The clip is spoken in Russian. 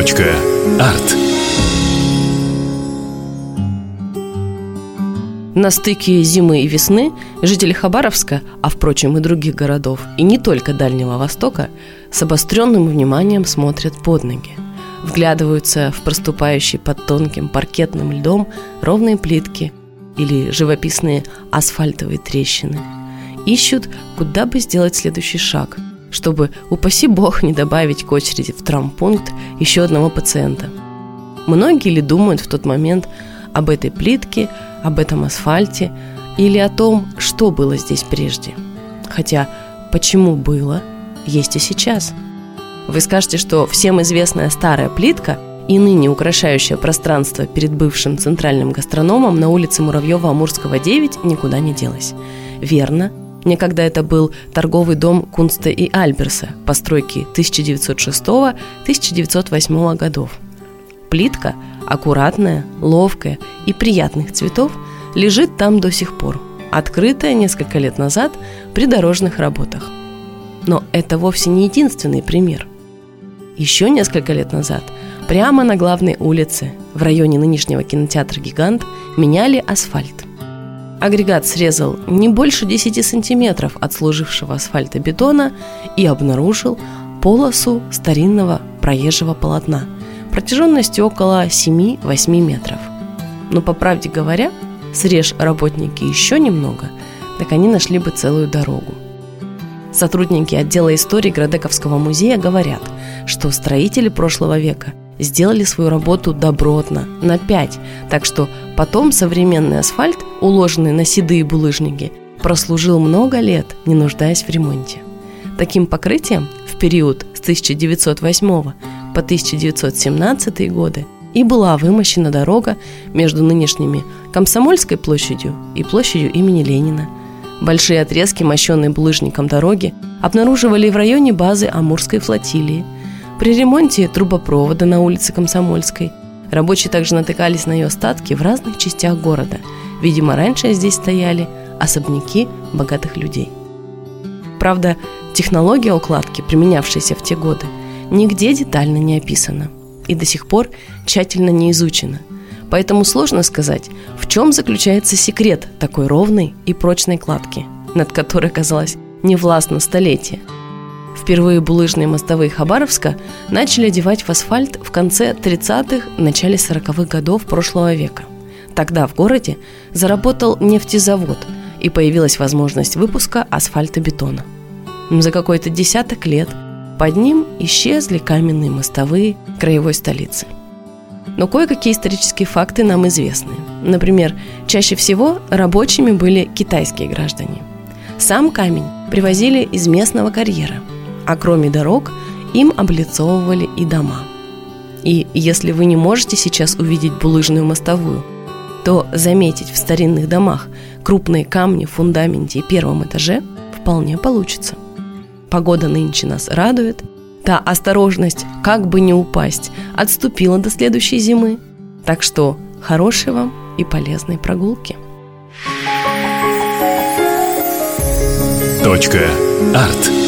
Арт. На стыке зимы и весны жители Хабаровска, а впрочем и других городов, и не только Дальнего Востока, с обостренным вниманием смотрят под ноги. Вглядываются в проступающие под тонким паркетным льдом ровные плитки или живописные асфальтовые трещины. Ищут, куда бы сделать следующий шаг, чтобы, упаси бог, не добавить к очереди в травмпункт еще одного пациента. Многие ли думают в тот момент об этой плитке, об этом асфальте или о том, что было здесь прежде. Хотя почему было, есть и сейчас. Вы скажете, что всем известная старая плитка и ныне украшающая пространство перед бывшим центральным гастрономом на улице Муравьева-Амурского 9 никуда не делась. Верно, Некогда это был торговый дом Кунста и Альберса постройки 1906-1908 годов. Плитка аккуратная, ловкая и приятных цветов, лежит там до сих пор, открытая несколько лет назад при дорожных работах. Но это вовсе не единственный пример. Еще несколько лет назад прямо на главной улице в районе нынешнего кинотеатра «Гигант» меняли асфальт. Агрегат срезал не больше 10 сантиметров от служившего асфальта бетона и обнаружил полосу старинного проезжего полотна – протяженностью около 7-8 метров. Но, по правде говоря, срежь работники еще немного, так они нашли бы целую дорогу. Сотрудники отдела истории Градековского музея говорят, что строители прошлого века сделали свою работу добротно, на 5, так что потом современный асфальт, уложенный на седые булыжники, прослужил много лет, не нуждаясь в ремонте. Таким покрытием в период с 1908 по 1917 годы и была вымощена дорога между нынешними Комсомольской площадью и площадью имени Ленина. Большие отрезки, мощенные булыжником дороги, обнаруживали в районе базы Амурской флотилии. При ремонте трубопровода на улице Комсомольской рабочие также натыкались на ее остатки в разных частях города. Видимо, раньше здесь стояли особняки богатых людей. Правда, технология укладки, применявшаяся в те годы – нигде детально не описано и до сих пор тщательно не изучено. Поэтому сложно сказать, в чем заключается секрет такой ровной и прочной кладки, над которой, казалось, не властно столетие. Впервые булыжные мостовые Хабаровска начали одевать в асфальт в конце 30-х, начале 40-х годов прошлого века. Тогда в городе заработал нефтезавод и появилась возможность выпуска асфальтобетона. За какой-то десяток лет – под ним исчезли каменные мостовые краевой столицы. Но кое-какие исторические факты нам известны. Например, чаще всего рабочими были китайские граждане. Сам камень привозили из местного карьера, а кроме дорог им облицовывали и дома. И если вы не можете сейчас увидеть булыжную мостовую, то заметить в старинных домах крупные камни в фундаменте и первом этаже вполне получится – Погода нынче нас радует. Та осторожность, как бы не упасть, отступила до следующей зимы. Так что хорошей вам и полезной прогулки. Точка. Арт.